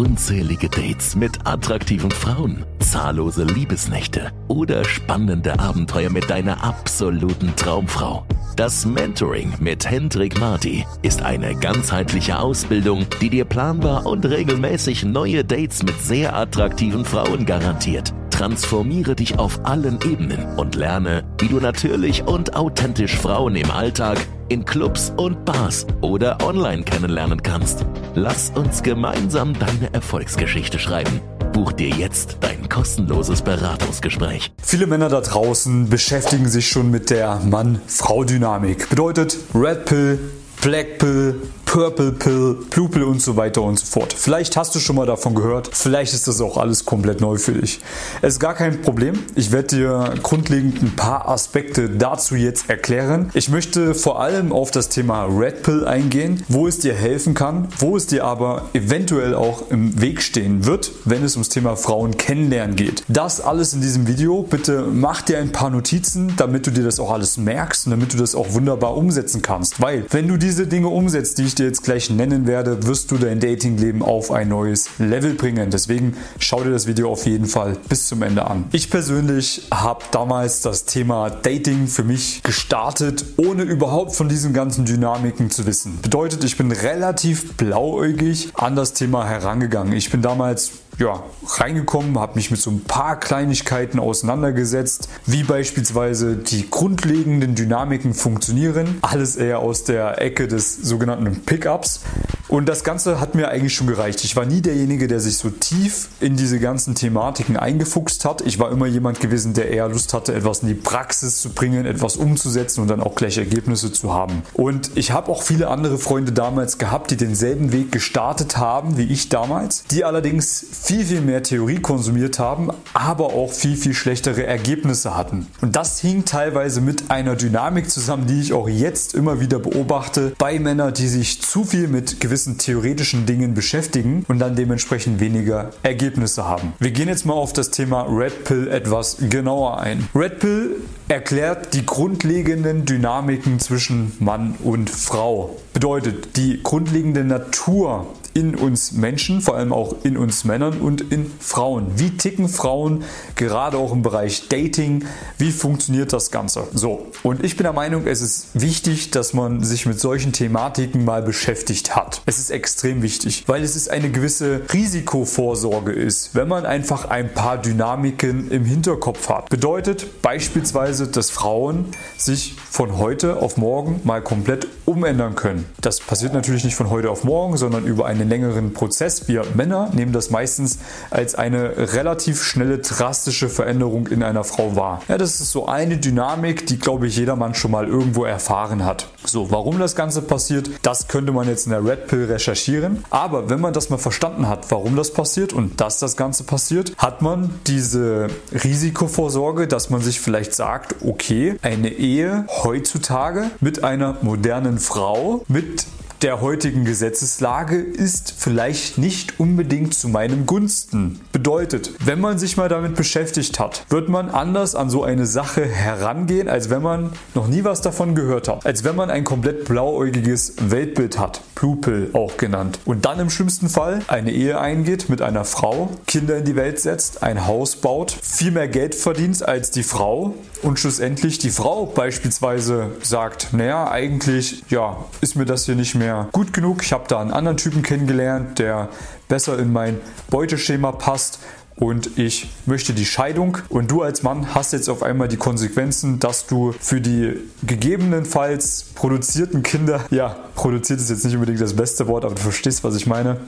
unzählige Dates mit attraktiven Frauen, zahllose Liebesnächte oder spannende Abenteuer mit deiner absoluten Traumfrau. Das Mentoring mit Hendrik Marti ist eine ganzheitliche Ausbildung, die dir planbar und regelmäßig neue Dates mit sehr attraktiven Frauen garantiert. Transformiere dich auf allen Ebenen und lerne, wie du natürlich und authentisch Frauen im Alltag, in Clubs und Bars oder online kennenlernen kannst. Lass uns gemeinsam deine Erfolgsgeschichte schreiben. Buch dir jetzt dein kostenloses Beratungsgespräch. Viele Männer da draußen beschäftigen sich schon mit der Mann-Frau-Dynamik. Bedeutet Red Pill, Black Pill, Purple Pill, Blue Pill und so weiter und so fort. Vielleicht hast du schon mal davon gehört, vielleicht ist das auch alles komplett neu für dich. Es ist gar kein Problem. Ich werde dir grundlegend ein paar Aspekte dazu jetzt erklären. Ich möchte vor allem auf das Thema Red Pill eingehen, wo es dir helfen kann, wo es dir aber eventuell auch im Weg stehen wird, wenn es ums Thema Frauen kennenlernen geht. Das alles in diesem Video. Bitte mach dir ein paar Notizen, damit du dir das auch alles merkst und damit du das auch wunderbar umsetzen kannst. Weil wenn du diese Dinge umsetzt, die ich dir jetzt gleich nennen werde, wirst du dein Datingleben auf ein neues Level bringen. Deswegen schau dir das Video auf jeden Fall bis zum Ende an. Ich persönlich habe damals das Thema Dating für mich gestartet, ohne überhaupt von diesen ganzen Dynamiken zu wissen. Bedeutet, ich bin relativ blauäugig an das Thema herangegangen. Ich bin damals ja, reingekommen, habe mich mit so ein paar Kleinigkeiten auseinandergesetzt, wie beispielsweise die grundlegenden Dynamiken funktionieren. Alles eher aus der Ecke des sogenannten Pickups. Und das Ganze hat mir eigentlich schon gereicht. Ich war nie derjenige, der sich so tief in diese ganzen Thematiken eingefuchst hat. Ich war immer jemand gewesen, der eher Lust hatte, etwas in die Praxis zu bringen, etwas umzusetzen und dann auch gleich Ergebnisse zu haben. Und ich habe auch viele andere Freunde damals gehabt, die denselben Weg gestartet haben wie ich damals, die allerdings viel, viel mehr Theorie konsumiert haben, aber auch viel, viel schlechtere Ergebnisse hatten. Und das hing teilweise mit einer Dynamik zusammen, die ich auch jetzt immer wieder beobachte bei Männern, die sich zu viel mit gewissen theoretischen Dingen beschäftigen und dann dementsprechend weniger Ergebnisse haben. Wir gehen jetzt mal auf das Thema Red Pill etwas genauer ein. Red Pill erklärt die grundlegenden Dynamiken zwischen Mann und Frau. Bedeutet, die grundlegende Natur in uns Menschen, vor allem auch in uns Männern und in Frauen. Wie ticken Frauen, gerade auch im Bereich Dating? Wie funktioniert das Ganze? So, und ich bin der Meinung, es ist wichtig, dass man sich mit solchen Thematiken mal beschäftigt hat. Es ist extrem wichtig, weil es ist eine gewisse Risikovorsorge ist, wenn man einfach ein paar Dynamiken im Hinterkopf hat. Bedeutet beispielsweise, dass Frauen sich von heute auf morgen mal komplett umändern können. Das passiert natürlich nicht von heute auf morgen, sondern über eine einen längeren Prozess. Wir Männer nehmen das meistens als eine relativ schnelle, drastische Veränderung in einer Frau wahr. Ja, das ist so eine Dynamik, die, glaube ich, jedermann schon mal irgendwo erfahren hat. So, warum das Ganze passiert, das könnte man jetzt in der Red Pill recherchieren. Aber wenn man das mal verstanden hat, warum das passiert und dass das Ganze passiert, hat man diese Risikovorsorge, dass man sich vielleicht sagt, okay, eine Ehe heutzutage mit einer modernen Frau, mit der heutigen Gesetzeslage ist vielleicht nicht unbedingt zu meinem Gunsten. Bedeutet, wenn man sich mal damit beschäftigt hat, wird man anders an so eine Sache herangehen, als wenn man noch nie was davon gehört hat. Als wenn man ein komplett blauäugiges Weltbild hat, Blue Pill auch genannt. Und dann im schlimmsten Fall eine Ehe eingeht mit einer Frau, Kinder in die Welt setzt, ein Haus baut, viel mehr Geld verdient als die Frau und schlussendlich die Frau beispielsweise sagt, naja, eigentlich ja, ist mir das hier nicht mehr mehr gut genug. Ich habe da einen anderen Typen kennengelernt, der besser in mein Beuteschema passt und ich möchte die Scheidung und du als Mann hast jetzt auf einmal die Konsequenzen, dass du für die gegebenenfalls produzierten Kinder, ja, produziert ist jetzt nicht unbedingt das beste Wort, aber du verstehst, was ich meine,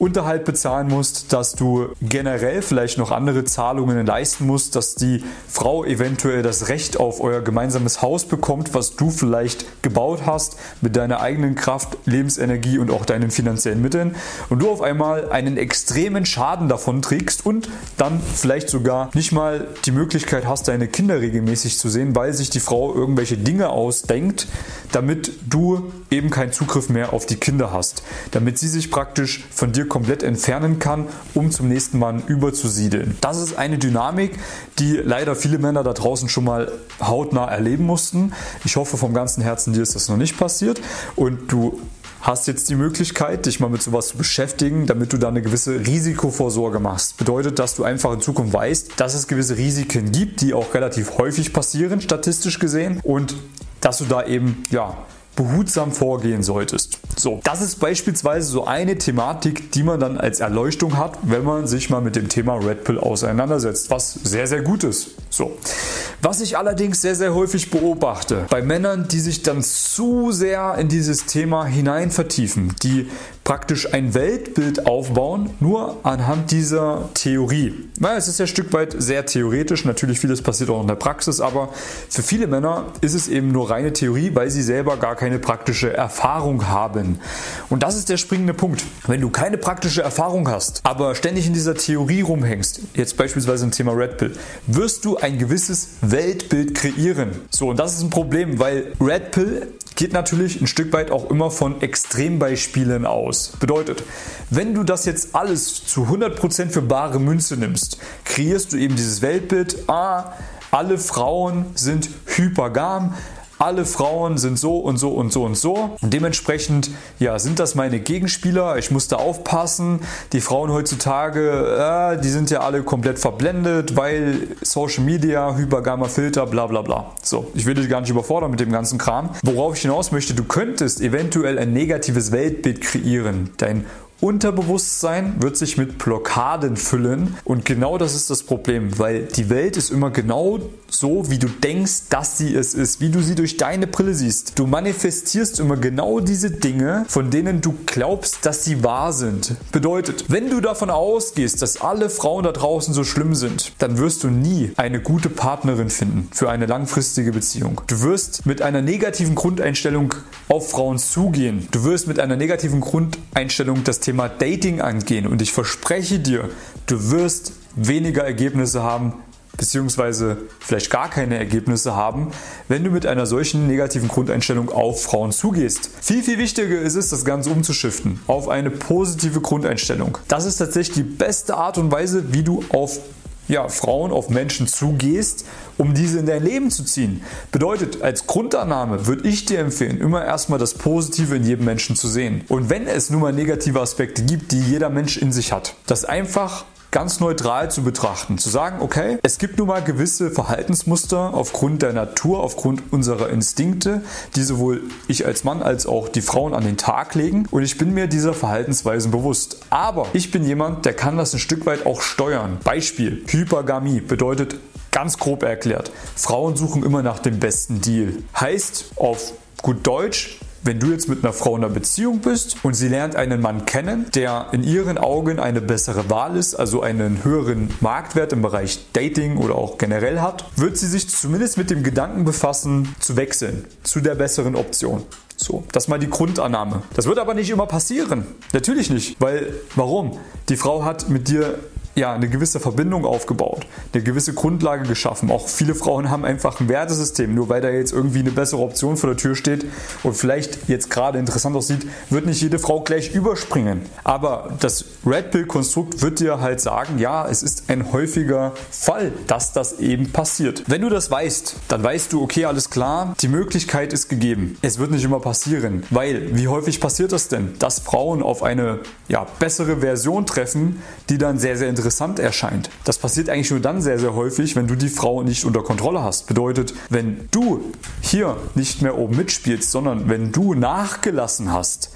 Unterhalt bezahlen musst, dass du generell vielleicht noch andere Zahlungen leisten musst, dass die Frau eventuell das Recht auf euer gemeinsames Haus bekommt, was du vielleicht gebaut hast mit deiner eigenen Kraft, Lebensenergie und auch deinen finanziellen Mitteln. Und du auf einmal einen extremen Schaden davon trägst und dann vielleicht sogar nicht mal die Möglichkeit hast, deine Kinder regelmäßig zu sehen, weil sich die Frau irgendwelche Dinge ausdenkt, damit du eben keinen Zugriff mehr auf die Kinder hast, damit sie sich praktisch von dir komplett entfernen kann, um zum nächsten Mann überzusiedeln. Das ist eine Dynamik, die leider viele Männer da draußen schon mal hautnah erleben mussten. Ich hoffe vom ganzen Herzen, dir ist das noch nicht passiert und du hast jetzt die Möglichkeit, dich mal mit sowas zu beschäftigen, damit du da eine gewisse Risikovorsorge machst. Bedeutet, dass du einfach in Zukunft weißt, dass es gewisse Risiken gibt, die auch relativ häufig passieren, statistisch gesehen, und dass du da eben, ja, behutsam vorgehen solltest. So, das ist beispielsweise so eine Thematik, die man dann als Erleuchtung hat, wenn man sich mal mit dem Thema Red Pill auseinandersetzt, was sehr, sehr gut ist. So. Was ich allerdings sehr, sehr häufig beobachte, bei Männern, die sich dann zu sehr in dieses Thema hinein vertiefen, die praktisch ein Weltbild aufbauen, nur anhand dieser Theorie. Weil es ist ja ein Stück weit sehr theoretisch, natürlich vieles passiert auch in der Praxis, aber für viele Männer ist es eben nur reine Theorie, weil sie selber gar keine praktische Erfahrung haben. Und das ist der springende Punkt. Wenn du keine praktische Erfahrung hast, aber ständig in dieser Theorie rumhängst, jetzt beispielsweise im Thema Red Pill, wirst du ein gewisses Weltbild kreieren. So, und das ist ein Problem, weil Red Pill geht natürlich ein Stück weit auch immer von Extrembeispielen aus. Bedeutet, wenn du das jetzt alles zu 100% für bare Münze nimmst, kreierst du eben dieses Weltbild, ah, alle Frauen sind hypergam, alle Frauen sind so und so und so und so. Und dementsprechend, ja, sind das meine Gegenspieler. Ich muss da aufpassen. Die Frauen heutzutage, äh, die sind ja alle komplett verblendet, weil Social Media, hypergamer Filter, bla bla bla. So, ich will dich gar nicht überfordern mit dem ganzen Kram. Worauf ich hinaus möchte, du könntest eventuell ein negatives Weltbild kreieren. Dein Unterbewusstsein wird sich mit Blockaden füllen und genau das ist das Problem, weil die Welt ist immer genau so, wie du denkst, dass sie es ist, wie du sie durch deine Brille siehst. Du manifestierst immer genau diese Dinge, von denen du glaubst, dass sie wahr sind. Bedeutet, wenn du davon ausgehst, dass alle Frauen da draußen so schlimm sind, dann wirst du nie eine gute Partnerin finden für eine langfristige Beziehung. Du wirst mit einer negativen Grundeinstellung auf Frauen zugehen. Du wirst mit einer negativen Grundeinstellung das Thema Thema Dating angehen und ich verspreche dir, du wirst weniger Ergebnisse haben, beziehungsweise vielleicht gar keine Ergebnisse haben, wenn du mit einer solchen negativen Grundeinstellung auf Frauen zugehst. Viel, viel wichtiger ist es, das Ganze umzuschiften auf eine positive Grundeinstellung. Das ist tatsächlich die beste Art und Weise, wie du auf ja, Frauen auf Menschen zugehst, um diese in dein Leben zu ziehen. Bedeutet, als Grundannahme würde ich dir empfehlen, immer erstmal das Positive in jedem Menschen zu sehen. Und wenn es nun mal negative Aspekte gibt, die jeder Mensch in sich hat, das einfach ganz neutral zu betrachten. Zu sagen, okay, es gibt nun mal gewisse Verhaltensmuster aufgrund der Natur, aufgrund unserer Instinkte, die sowohl ich als Mann als auch die Frauen an den Tag legen. Und ich bin mir dieser Verhaltensweisen bewusst. Aber ich bin jemand, der kann das ein Stück weit auch steuern. Beispiel, Hypergamie bedeutet ganz grob erklärt, Frauen suchen immer nach dem besten Deal. Heißt auf gut Deutsch, wenn du jetzt mit einer Frau in einer Beziehung bist und sie lernt einen Mann kennen, der in ihren Augen eine bessere Wahl ist, also einen höheren Marktwert im Bereich Dating oder auch generell hat, wird sie sich zumindest mit dem Gedanken befassen, zu wechseln zu der besseren Option. So, das ist mal die Grundannahme. Das wird aber nicht immer passieren. Natürlich nicht, weil warum? Die Frau hat mit dir ja, eine gewisse Verbindung aufgebaut, eine gewisse Grundlage geschaffen. Auch viele Frauen haben einfach ein Wertesystem. Nur weil da jetzt irgendwie eine bessere Option vor der Tür steht und vielleicht jetzt gerade interessant aussieht, wird nicht jede Frau gleich überspringen. Aber das Red Pill-Konstrukt wird dir halt sagen, ja, es ist ein häufiger Fall, dass das eben passiert. Wenn du das weißt, dann weißt du, okay, alles klar, die Möglichkeit ist gegeben. Es wird nicht immer passieren, weil wie häufig passiert das denn, dass Frauen auf eine ja, bessere Version treffen, die dann sehr, sehr interessant interessant erscheint. Das passiert eigentlich nur dann sehr, sehr häufig, wenn du die Frau nicht unter Kontrolle hast. Bedeutet, wenn du hier nicht mehr oben mitspielst, sondern wenn du nachgelassen hast,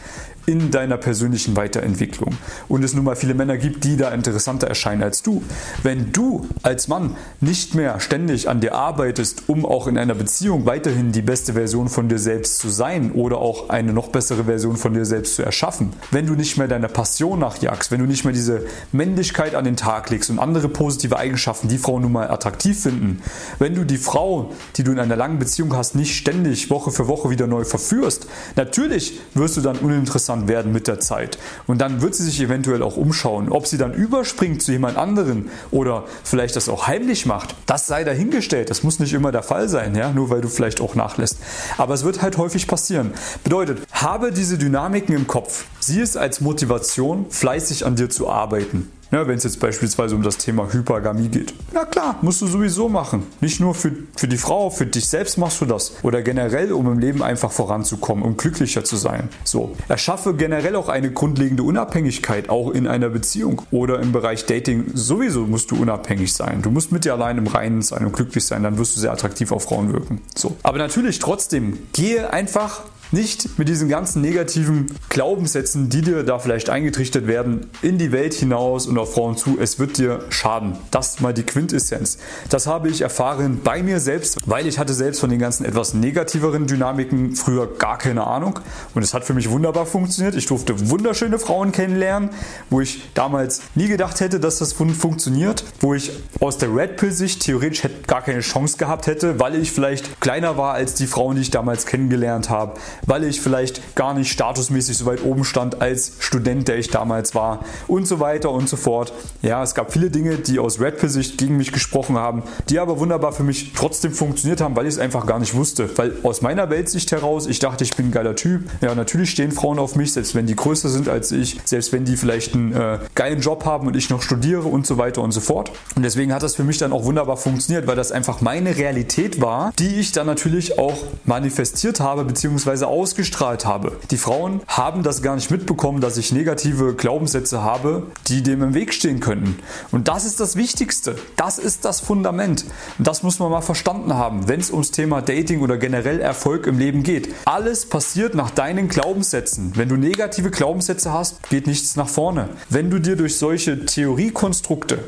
in deiner persönlichen Weiterentwicklung und es nun mal viele Männer gibt, die da interessanter erscheinen als du. Wenn du als Mann nicht mehr ständig an dir arbeitest, um auch in einer Beziehung weiterhin die beste Version von dir selbst zu sein oder auch eine noch bessere Version von dir selbst zu erschaffen, wenn du nicht mehr deiner Passion nachjagst, wenn du nicht mehr diese Männlichkeit an den Tag legst und andere positive Eigenschaften, die Frauen nun mal attraktiv finden, wenn du die Frau, die du in einer langen Beziehung hast, nicht ständig Woche für Woche wieder neu verführst, natürlich wirst du dann uninteressant uninteressant werden mit der Zeit. Und dann wird sie sich eventuell auch umschauen. Ob sie dann überspringt zu jemand anderen oder vielleicht das auch heimlich macht, das sei dahingestellt. Das muss nicht immer der Fall sein, ja? nur weil du vielleicht auch nachlässt. Aber es wird halt häufig passieren. Bedeutet, habe diese Dynamiken im Kopf. Sieh es als Motivation, fleißig an dir zu arbeiten. Ja, Wenn es jetzt beispielsweise um das Thema Hypergamie geht. Na klar, musst du sowieso machen. Nicht nur für, für die Frau, für dich selbst machst du das. Oder generell, um im Leben einfach voranzukommen, um glücklicher zu sein. So. Erschaffe generell auch eine grundlegende Unabhängigkeit, auch in einer Beziehung. Oder im Bereich Dating sowieso musst du unabhängig sein. Du musst mit dir allein im Reinen sein und glücklich sein. Dann wirst du sehr attraktiv auf Frauen wirken. So. Aber natürlich trotzdem, gehe einfach nicht mit diesen ganzen negativen Glaubenssätzen, die dir da vielleicht eingetrichtert werden, in die Welt hinaus und auf Frauen zu. Es wird dir schaden. Das ist mal die Quintessenz. Das habe ich erfahren bei mir selbst, weil ich hatte selbst von den ganzen etwas negativeren Dynamiken früher gar keine Ahnung. Und es hat für mich wunderbar funktioniert. Ich durfte wunderschöne Frauen kennenlernen, wo ich damals nie gedacht hätte, dass das funktioniert. Wo ich aus der Red Pill-Sicht theoretisch gar keine Chance gehabt hätte, weil ich vielleicht kleiner war als die Frauen, die ich damals kennengelernt habe weil ich vielleicht gar nicht statusmäßig so weit oben stand als Student, der ich damals war und so weiter und so fort. Ja, es gab viele Dinge, die aus Red Pill-Sicht gegen mich gesprochen haben, die aber wunderbar für mich trotzdem funktioniert haben, weil ich es einfach gar nicht wusste. Weil aus meiner Weltsicht heraus, ich dachte, ich bin ein geiler Typ. Ja, natürlich stehen Frauen auf mich, selbst wenn die größer sind als ich, selbst wenn die vielleicht einen äh, geilen Job haben und ich noch studiere und so weiter und so fort. Und deswegen hat das für mich dann auch wunderbar funktioniert, weil das einfach meine Realität war, die ich dann natürlich auch manifestiert habe, beziehungsweise ausgestrahlt habe. Die Frauen haben das gar nicht mitbekommen, dass ich negative Glaubenssätze habe, die dem im Weg stehen könnten. Und das ist das Wichtigste. Das ist das Fundament. Und das muss man mal verstanden haben, wenn es ums Thema Dating oder generell Erfolg im Leben geht. Alles passiert nach deinen Glaubenssätzen. Wenn du negative Glaubenssätze hast, geht nichts nach vorne. Wenn du dir durch solche Theoriekonstrukte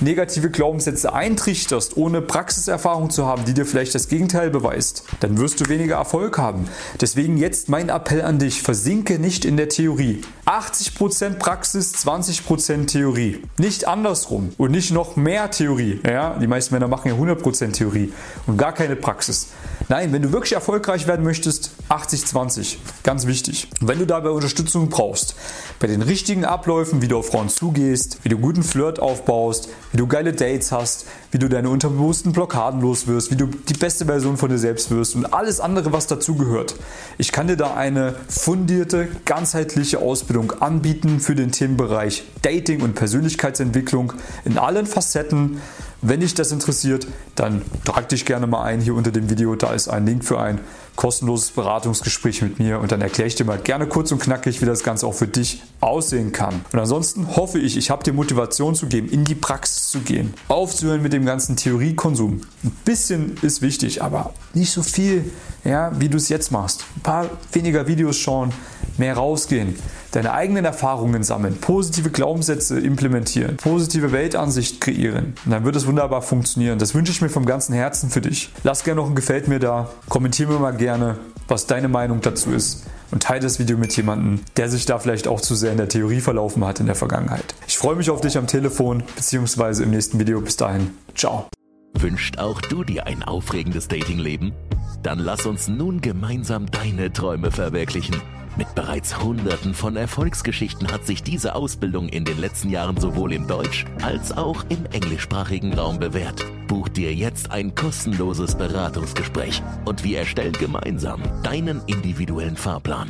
negative Glaubenssätze eintrichterst, ohne Praxiserfahrung zu haben, die dir vielleicht das Gegenteil beweist, dann wirst du weniger Erfolg haben. Deswegen jetzt mein Appell an dich, versinke nicht in der Theorie. 80% Praxis, 20% Theorie. Nicht andersrum und nicht noch mehr Theorie. Ja, die meisten Männer machen ja 100% Theorie und gar keine Praxis. Nein, wenn du wirklich erfolgreich werden möchtest, 80-20. Ganz wichtig. Und wenn du dabei Unterstützung brauchst, bei den richtigen Abläufen, wie du auf Frauen zugehst, wie du guten Flirt aufbaust, wie du geile Dates hast, wie du deine unterbewussten Blockaden los wirst, wie du die beste Version von dir selbst wirst und alles andere, was dazugehört. Ich kann dir da eine fundierte, ganzheitliche Ausbildung anbieten für den Themenbereich Dating und Persönlichkeitsentwicklung in allen Facetten wenn dich das interessiert, dann trag dich gerne mal ein hier unter dem Video. Da ist ein Link für ein kostenloses Beratungsgespräch mit mir und dann erkläre ich dir mal gerne kurz und knackig, wie das Ganze auch für dich aussehen kann. Und ansonsten hoffe ich, ich habe dir Motivation zu geben, in die Praxis zu gehen, aufzuhören mit dem ganzen Theoriekonsum. Ein bisschen ist wichtig, aber nicht so viel, ja, wie du es jetzt machst. Ein paar weniger Videos schauen, mehr rausgehen, deine eigenen Erfahrungen sammeln, positive Glaubenssätze implementieren, positive Weltansicht kreieren. Und dann wird es wunderbar funktionieren. Das wünsche ich mir vom ganzen Herzen für dich. Lass gerne noch ein Gefällt mir da, kommentiere mir mal gerne, was deine Meinung dazu ist und teile das Video mit jemandem, der sich da vielleicht auch zu sehr in der Theorie verlaufen hat in der Vergangenheit. Ich freue mich auf dich am Telefon bzw. im nächsten Video. Bis dahin, ciao. Wünscht auch du dir ein aufregendes Datingleben? Dann lass uns nun gemeinsam deine Träume verwirklichen. Mit bereits Hunderten von Erfolgsgeschichten hat sich diese Ausbildung in den letzten Jahren sowohl im Deutsch- als auch im englischsprachigen Raum bewährt. Buch dir jetzt ein kostenloses Beratungsgespräch und wir erstellen gemeinsam deinen individuellen Fahrplan.